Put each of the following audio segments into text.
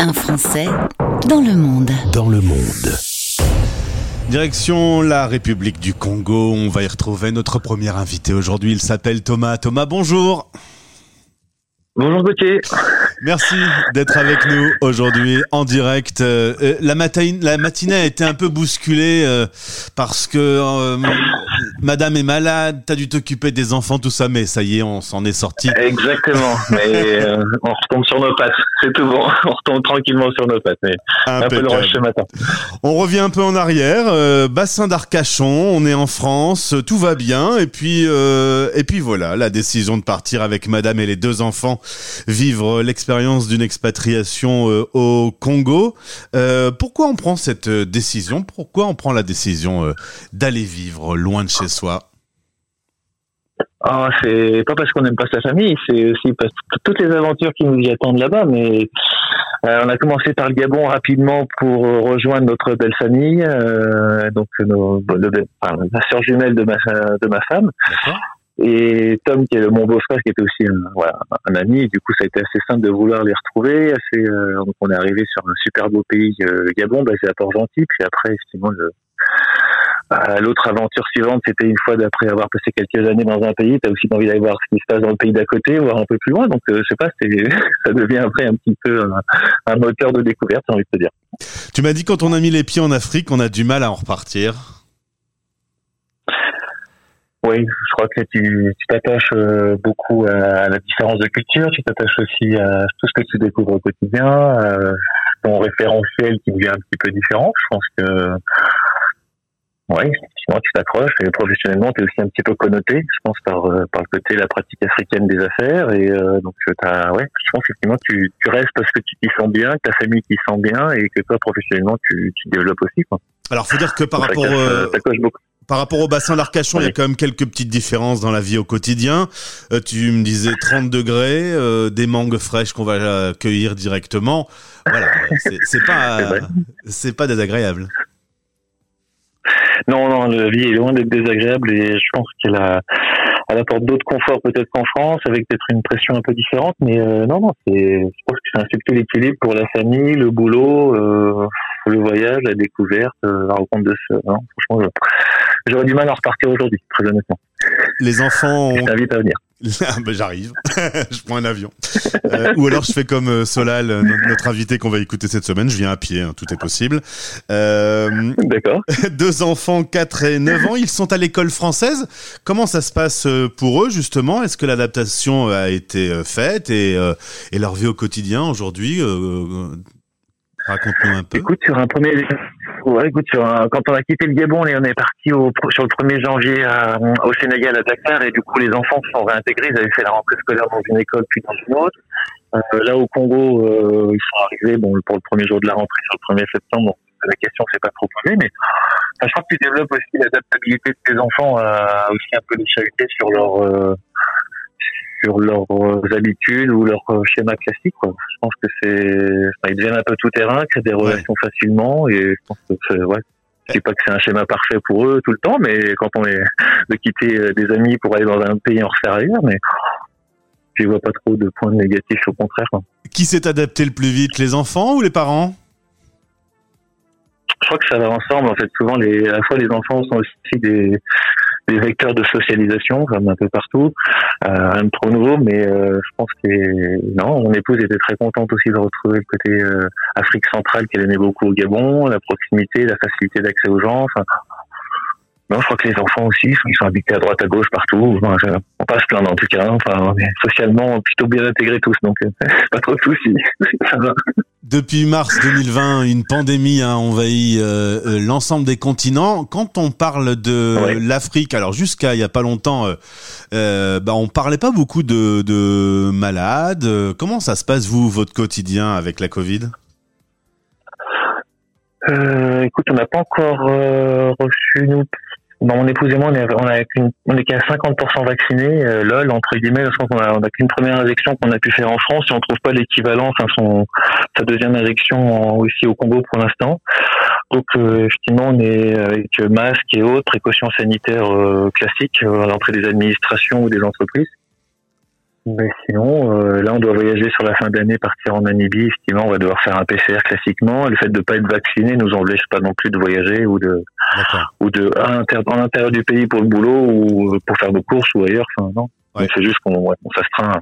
Un Français dans le monde. Dans le monde. Direction la République du Congo, on va y retrouver notre premier invité aujourd'hui, il s'appelle Thomas. Thomas, bonjour. Bonjour Gauthier. Merci d'être avec nous aujourd'hui en direct. Euh, euh, la, la, matinée a été un peu bousculée euh, parce que Madame est malade, t'as dû t'occuper des enfants, tout ça, mais ça y est, on s'en est sorti. Exactement, mais on retombe sur nos pattes, c'est tout bon, on retombe tranquillement sur nos pattes, mais un peu le rush ce matin. On revient un peu en arrière, bassin d'Arcachon, on est en France, tout va bien, et puis, et puis voilà, la décision de partir avec Madame et les deux enfants vivre l'expérience d'une expatriation euh, au Congo. Euh, pourquoi on prend cette euh, décision? Pourquoi on prend la décision d'aller vivre loin de chez soi? Ah, c'est pas parce qu'on n'aime pas sa famille, c'est aussi parce que toutes les aventures qui nous y attendent là-bas. Mais on a commencé par le Gabon rapidement pour rejoindre notre belle famille, donc nos, la sœur jumelle de ma de ma femme. Et Tom, qui est mon beau-frère, qui était aussi un, voilà, un ami, et du coup, ça a été assez simple de vouloir les retrouver. Assez, euh, donc, on est arrivé sur un super beau pays, euh, le Gabon, basé à Port-Gentil. Puis après, effectivement, le, euh, l'autre aventure suivante, c'était une fois d'après avoir passé quelques années dans un pays, tu as aussi envie d'aller voir ce qui se passe dans le pays d'à côté, voir un peu plus loin. Donc, je sais pas, ça devient après un petit peu un, un moteur de découverte, j'ai envie de te dire. Tu m'as dit quand on a mis les pieds en Afrique, on a du mal à en repartir. Oui, je crois que tu t'attaches euh, beaucoup à la différence de culture, tu t'attaches aussi à tout ce que tu découvres au quotidien, ton référentiel qui devient un petit peu différent. Je pense que oui, effectivement, tu t'accroches et professionnellement, tu es aussi un petit peu connoté, je pense, par, euh, par le côté de la pratique africaine des affaires. Et euh, donc, as, ouais, je pense effectivement, tu, tu restes parce que tu t'y sens bien, que ta famille t'y sent bien et que toi, professionnellement, tu, tu développes aussi. Quoi. Alors, faut dire que par rapport... Ça beaucoup par rapport au bassin d'Arcachon, il y a quand même quelques petites différences dans la vie au quotidien. Euh, tu me disais 30 degrés, euh, des mangues fraîches qu'on va cueillir directement. Voilà, c'est pas, c'est pas désagréable. Non, non, la vie est loin d'être désagréable et je pense qu'elle a, elle apporte d'autres conforts peut-être qu'en France, avec peut-être une pression un peu différente. Mais euh, non, non, c'est, je pense que c'est un subtil équilibre pour la famille, le boulot, euh, le voyage, la découverte, la rencontre de ce. Non, franchement, j'aurais du mal à repartir aujourd'hui, très honnêtement. Les enfants ont... Je t'invite à venir. Ah, ben, j'arrive, je prends un avion. Euh, ou alors je fais comme euh, Solal, notre invité qu'on va écouter cette semaine, je viens à pied, hein, tout est possible. Euh, D'accord. Deux enfants, 4 et 9 ans, ils sont à l'école française. Comment ça se passe pour eux justement? Est-ce que l'adaptation a été faite? Et, et leur vie au quotidien aujourd'hui Raconte-nous un peu. Écoute, sur un premier, ouais, écoute, un... quand on a quitté le Gabon, et on est parti au... sur le 1er janvier à... au Sénégal à Dakar, et du coup, les enfants se sont réintégrés. Ils avaient fait la rentrée scolaire dans une école puis dans une autre. Euh, là, au Congo, euh, ils sont arrivés, bon, pour le premier jour de la rentrée, sur le 1er septembre. la question s'est pas trop posée, mais je crois que tu développes aussi l'adaptabilité de tes enfants à aussi un peu les sur leur euh, sur leurs habitudes ou leur schéma classique. Quoi. Je pense que c'est, ils deviennent un peu tout terrain, créent des relations facilement, et je pense que c'est, ouais. Je dis pas que c'est un schéma parfait pour eux tout le temps, mais quand on est de quitter euh, des amis pour aller dans un pays en refaire ailleurs, mais je vois pas trop de points négatifs au contraire. Qui s'est adapté le plus vite, les enfants ou les parents? Je crois que ça va ensemble. En fait, souvent, les, à la fois les enfants sont aussi des, des vecteurs de socialisation, comme un peu partout. Euh, rien de trop nouveau, mais euh, je pense que non, mon épouse était très contente aussi de retrouver le côté euh, Afrique centrale qu'elle aimait beaucoup au Gabon, la proximité, la facilité d'accès aux gens. Enfin, non, je crois que les enfants aussi, ils sont habités à droite, à gauche, partout. Enfin, on passe plein en tout cas. Hein. Enfin, on est socialement plutôt bien intégrés tous, donc pas trop de soucis. Depuis mars 2020, une pandémie a envahi euh, euh, l'ensemble des continents. Quand on parle de l'Afrique, alors jusqu'à il y a pas longtemps, euh, euh, bah on parlait pas beaucoup de, de malades. Comment ça se passe vous, votre quotidien avec la Covid? Euh, Écoute, on n'a pas encore reçu nous Bon, mon épouse et moi, on est, on a on est qu'à 50% vaccinés, euh, lol, entre guillemets, je qu'on a, a qu'une première injection qu'on a pu faire en France et on trouve pas l'équivalent, enfin, son, sa deuxième injection aussi au Congo pour l'instant. Donc, euh, effectivement, on est avec masques et autres précautions sanitaires euh, classiques à l'entrée des administrations ou des entreprises. Mais sinon, euh, là, on doit voyager sur la fin d'année, partir en Namibie. Effectivement, on va devoir faire un PCR classiquement. Le fait de ne pas être vacciné nous empêche pas non plus de voyager ou de ou de à l'intérieur du pays pour le boulot ou pour faire des courses ou ailleurs. Enfin, non. C'est juste qu'on ouais, on s'astreint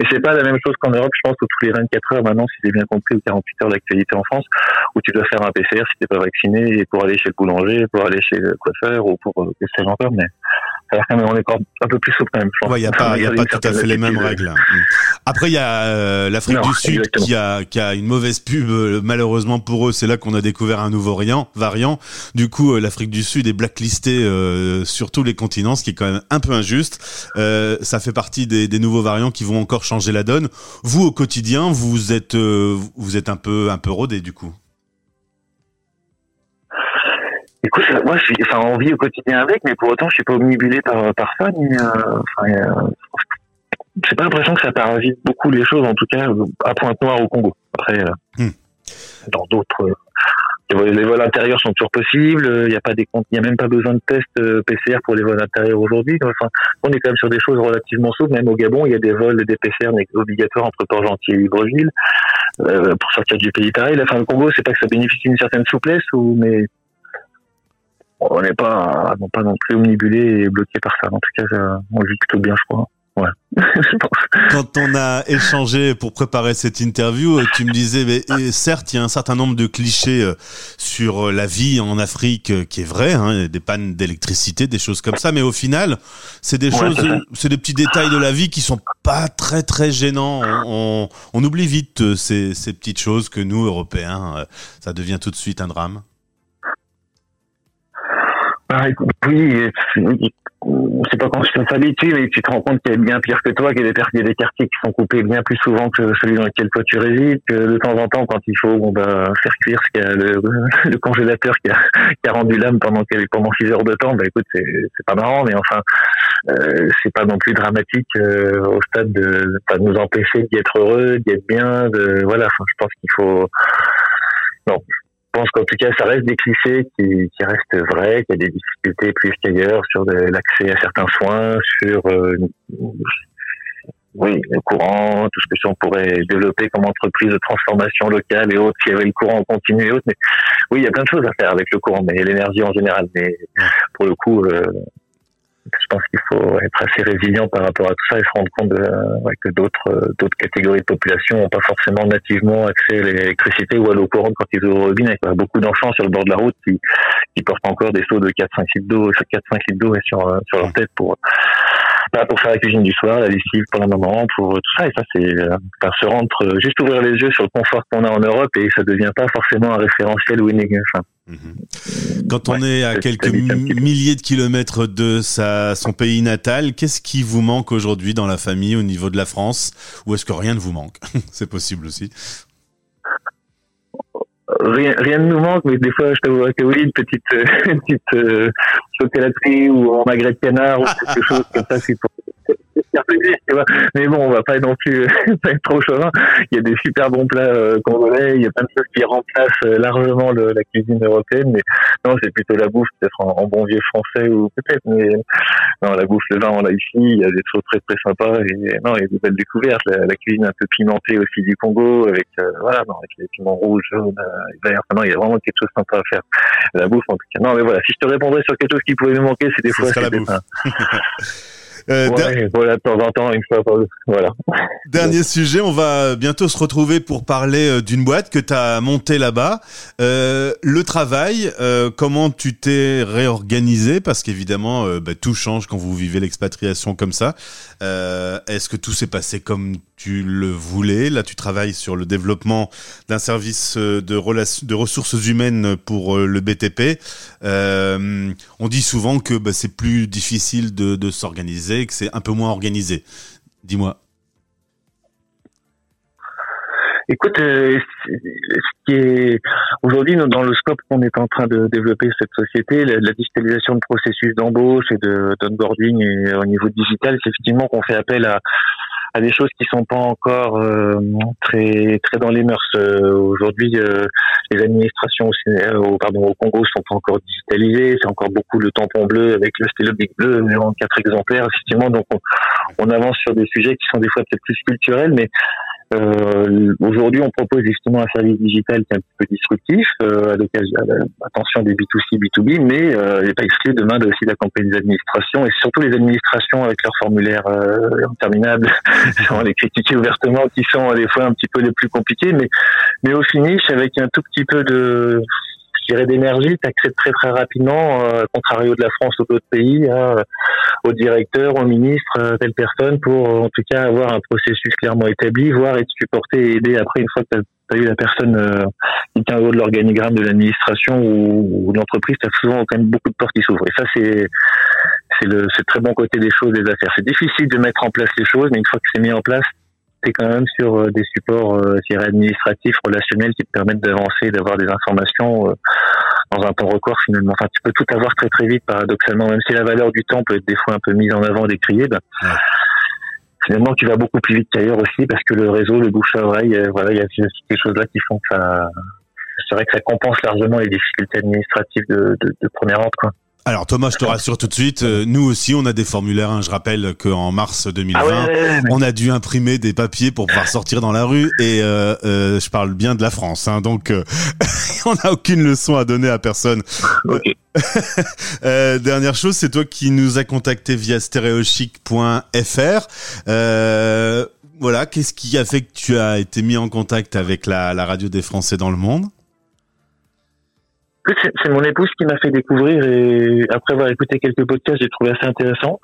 et c'est pas la même chose qu'en Europe, je pense, où tous les 24 heures maintenant, si j'ai bien compris, ou 48 heures d'actualité en France, où tu dois faire un PCR si t'es pas vacciné, et pour aller chez le boulanger, pour aller chez le coiffeur, ou pour, euh, que sais encore, mais est encore un peu plus souple quand même. Il n'y a pas, y a pas tout à fait les mêmes règles. Hein. Mm. Après, il y a euh, l'Afrique du Sud qui a, qui a une mauvaise pub. Euh, malheureusement pour eux, c'est là qu'on a découvert un nouveau variant. variant. Du coup, euh, l'Afrique du Sud est blacklistée euh, sur tous les continents, ce qui est quand même un peu injuste. ça fait partie des, des, nouveaux variants qui vont encore changer la donne. Vous, au quotidien, vous êtes, vous êtes un peu, un peu rodé du coup. Écoute, moi, je suis, enfin, on vit au quotidien avec, mais pour autant, je suis pas omnibulé par, par ça, ni, euh, enfin, euh, j'ai pas l'impression que ça paravite beaucoup les choses, en tout cas, à Pointe-Noire au Congo. Après, euh, hmm. dans d'autres, euh, les vols intérieurs sont toujours possibles. Il n'y a pas des comptes, il y a même pas besoin de tests PCR pour les vols intérieurs aujourd'hui. Enfin, on est quand même sur des choses relativement souples. Même au Gabon, il y a des vols des PCR obligatoires entre Port-Gentil et Libreville euh, pour sortir du pays pareil. Enfin, le Congo, c'est pas que ça bénéficie d'une certaine souplesse, ou mais on n'est pas, pas non plus omnibulé et bloqué par ça. En tout cas, on vit plutôt bien, je crois. Ouais. Quand on a échangé pour préparer cette interview, euh, tu me disais, mais, certes, il y a un certain nombre de clichés euh, sur euh, la vie en Afrique qui est vrai, hein, des pannes d'électricité, des choses comme ça, mais au final, c'est des choses, c'est des petits détails de la vie qui sont pas très très gênants. On, on, oublie vite ces, ces petites choses que nous, Européens, ça devient tout de suite un drame. Ah, oui, c'est pas quand je s'habitue, mais tu te rends compte qu'il y a bien pire que toi, qu'il y, a des quartiers qui sont coupés bien plus souvent que celui dans lequel toi tu résides, que de temps en temps, quand il faut on va faire cuire ce qu'il a, le, congélateur qui a, rendu l'âme pendant, pendant 6 heures de temps, bah écoute, c'est pas marrant, mais enfin, euh, c'est pas non plus dramatique euh, au stade de, de nous empêcher d'y être heureux, d'y être bien, de voilà, enfin, je pense qu'il faut... Non, pense qu'en tout cas, ça reste des clichés qui, qui restent vrais, qu'il y a des difficultés plus qu'ailleurs sur l'accès à certains soins, sur euh, oui, le courant, tout ce que on pourrait développer comme entreprise de transformation locale et autres, s'il y avait le courant en continu et autres. Mais oui, il y a plein de choses à faire avec le courant, mais l'énergie en général. Mais pour le coup, euh, je pense qu'il faut être assez résilient par rapport à tout ça et se rendre compte de, que d'autres euh, d'autres catégories de population n'ont pas forcément nativement accès à l'électricité ou à l'eau courante quand ils ouvrent le robinet. Il y a beaucoup d'enfants sur le bord de la route qui, qui portent encore des seaux de 4-5 litres d'eau, 4-5 litres d'eau sur, euh, sur leur tête pour bah, pour faire la cuisine du soir, la lessive pour la maman, pour tout ça. Et ça, c'est euh, se rendre juste ouvrir les yeux sur le confort qu'on a en Europe et ça devient pas forcément un référentiel winning. Enfin, Mhm. Quand on est à quelques milliers de kilomètres de sa, son pays natal, qu'est-ce qui vous manque aujourd'hui dans la famille au niveau de la France? Ou est-ce que rien ne vous manque? C'est possible aussi. Rien, rien nous manque, mais des fois, je t'avoue que oui, une petite, une petite euh, chocolaterie ou un magret de canard ou quelque chose comme ça, c'est pour, mais bon, on va pas non plus pas être trop chauvin. Il y a des super bons plats euh, congolais, il y a plein de choses qui remplacent euh, largement le, la cuisine européenne, mais non, c'est plutôt la bouffe, peut-être en, bon vieux français ou peut-être, mais non, la bouffe, le vin, on l'a ici, il y a des choses très très sympas et non, il y a des belles découvertes, la, cuisine un peu pimentée aussi du Congo, avec euh, voilà, non, avec les piments rouges, jaunes, verts, non, il y a vraiment quelque chose de sympa à faire. La bouffe, en tout cas. Non, mais voilà, si je te répondrais sur quelque chose qui pouvait me manquer, c'est des fois, Euh, voilà, de temps en temps, une fois Voilà. Dernier sujet, on va bientôt se retrouver pour parler euh, d'une boîte que tu as montée là-bas. Euh, le travail, euh, comment tu t'es réorganisé? Parce qu'évidemment, euh, bah, tout change quand vous vivez l'expatriation comme ça. Est-ce que tout s'est passé comme tu le voulais Là, tu travailles sur le développement d'un service de, de ressources humaines pour le BTP. on dit souvent que bah, c'est plus difficile de, s'organiser que c'est un peu moins organisé. Dis-moi. Écoute, euh, ce qui est aujourd'hui dans le scope qu'on est en train de développer cette société, la, digitalisation de processus d'embauche et de d'onboarding au niveau digital, c'est effectivement qu'on fait appel à, à des choses qui sont pas encore euh, très très dans les mœurs. Euh, aujourd'hui, les administrations au, pardon, au Congo sont pas encore digitalisées, c'est encore beaucoup le tampon bleu avec le stylo big bleu en quatre exemplaires, effectivement. Donc on, on avance sur des sujets qui sont des fois peut-être plus culturels, mais euh, Aujourd'hui, on propose justement un service digital qui est un petit peu disruptif, euh, à l'occasion, attention des B2C, B2B, mais euh, il n'est pas exclu demain de aussi d'accompagner les administrations et surtout les administrations avec leurs formulaires euh, interminables, sans les critiquer ouvertement, qui sont des fois un petit peu les plus compliqués, mais mais au finish avec un tout petit peu de je dirais d'énergie, tu accèdes très très rapidement, euh, contrario de la France ou d'autres pays, hein, au directeur, au ministre, euh, telle personne, pour en tout cas avoir un processus clairement établi, voire être supporté et aidé après une fois que tu as, eu la personne euh, qui tient au haut de l'organigramme de l'administration ou, ou de l'entreprise, tu as souvent quand même beaucoup de portes qui s'ouvrent. Et ça, c'est c'est le très bon côté des choses, des affaires. C'est difficile de mettre en place les choses, mais une fois que c'est mis en place, c'est quand même sur euh, des supports euh, administratifs, relationnels qui te permettent d'avancer, d'avoir des informations euh, dans un temps record finalement. Enfin, tu peux tout avoir très très vite paradoxalement, même si la valeur du temps peut être des fois un peu mise en avant, décriée. Ben, Finalement, tu vas beaucoup plus vite qu'ailleurs aussi parce que le réseau, le bouche à oreille, voilà, il y a ces choses-là qui font que ça. C'est vrai que ça compense largement les difficultés administratives de, de, de première ordre, quoi. Alors Thomas, je te rassure tout de suite, euh, nous aussi on a des formulaires. Hein. Je rappelle qu'en mars 2020, ah on a dû imprimer des papiers pour pouvoir sortir dans la rue et euh, euh, je parle bien de la France. Hein. donc on n'a aucune leçon à donner à personne. dernière chose, c'est toi qui nous a contacté via stéréochic.fr. voilà, qu'est-ce qui a fait que tu as été mis en contact avec la radio des Français dans le monde? C'est mon épouse qui m'a fait découvrir et après avoir écouté quelques podcasts, j'ai trouvé assez intéressant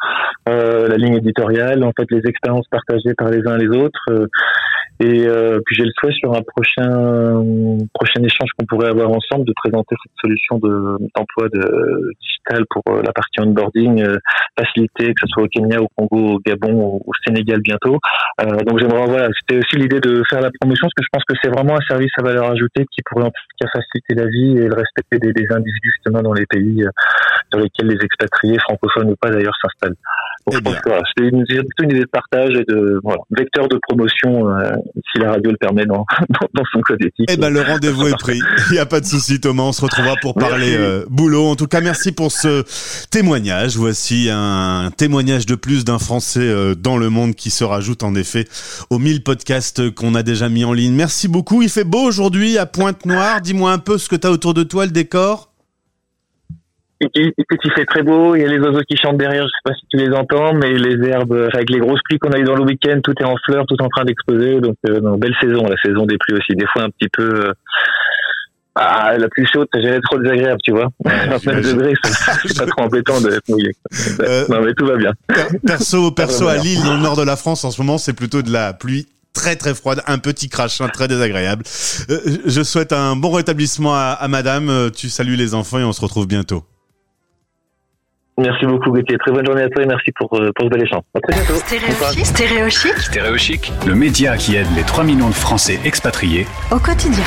euh, la ligne éditoriale, en fait les expériences partagées par les uns et les autres. Euh, et euh, puis j'ai le souhait sur un prochain prochain échange qu'on pourrait avoir ensemble de présenter cette solution de d'emploi de digital pour euh, la partie onboarding euh, facilité que ce soit au Kenya, au Congo, au Gabon, au, au Sénégal bientôt. Euh, donc j'aimerais voilà, c'était aussi l'idée de faire la promotion parce que je pense que c'est vraiment un service à valeur ajoutée qui pourrait en tout cas faciliter la vie et le respect des, des individus justement dans les pays dans lesquels les expatriés francophones ou pas d'ailleurs s'installent. Eh voilà, c'est une, plutôt une idée de partage et de voilà, vecteur de promotion si la radio le permet dans, dans, son code éthique. Eh ben le rendez-vous est pris. Il n'y a pas de souci Thomas, on se retrouvera pour parler euh, boulot. En tout cas, merci pour ce témoignage. Voici un témoignage de plus d'un Français euh, dans le monde qui se rajoute en effet aux 1000 podcasts qu'on a déjà mis en ligne. Merci beaucoup. Il fait beau aujourd'hui à Pointe-Noire. Dis-moi un peu ce que tu as autour de toi, le décor. Écoute, il fait très beau, il y a les oiseaux qui chantent derrière, je sais pas si tu les entends, mais les herbes, avec les grosses pluies qu'on a eu dans le week-end, tout est en fleurs, tout en train d'exploser, donc euh, belle saison, la saison des pluies aussi, des fois un petit peu... Euh, ah, la pluie chaude, ça gênait trop désagréable, tu vois. 29 degrés, c'est pas trop embêtant d'être mouillé. Euh, non, mais tout va bien. Perso, perso à Lille, dans le nord de la France, en ce moment, c'est plutôt de la pluie très très froide, un petit crachin très désagréable. Euh, je souhaite un bon rétablissement à, à madame, tu salues les enfants et on se retrouve bientôt. Merci beaucoup Gauthier. Très bonne journée à toi et merci pour, euh, pour ce bel échange. À très bientôt. Stéréochic. Stéréochic. le média qui aide les 3 millions de Français expatriés au quotidien.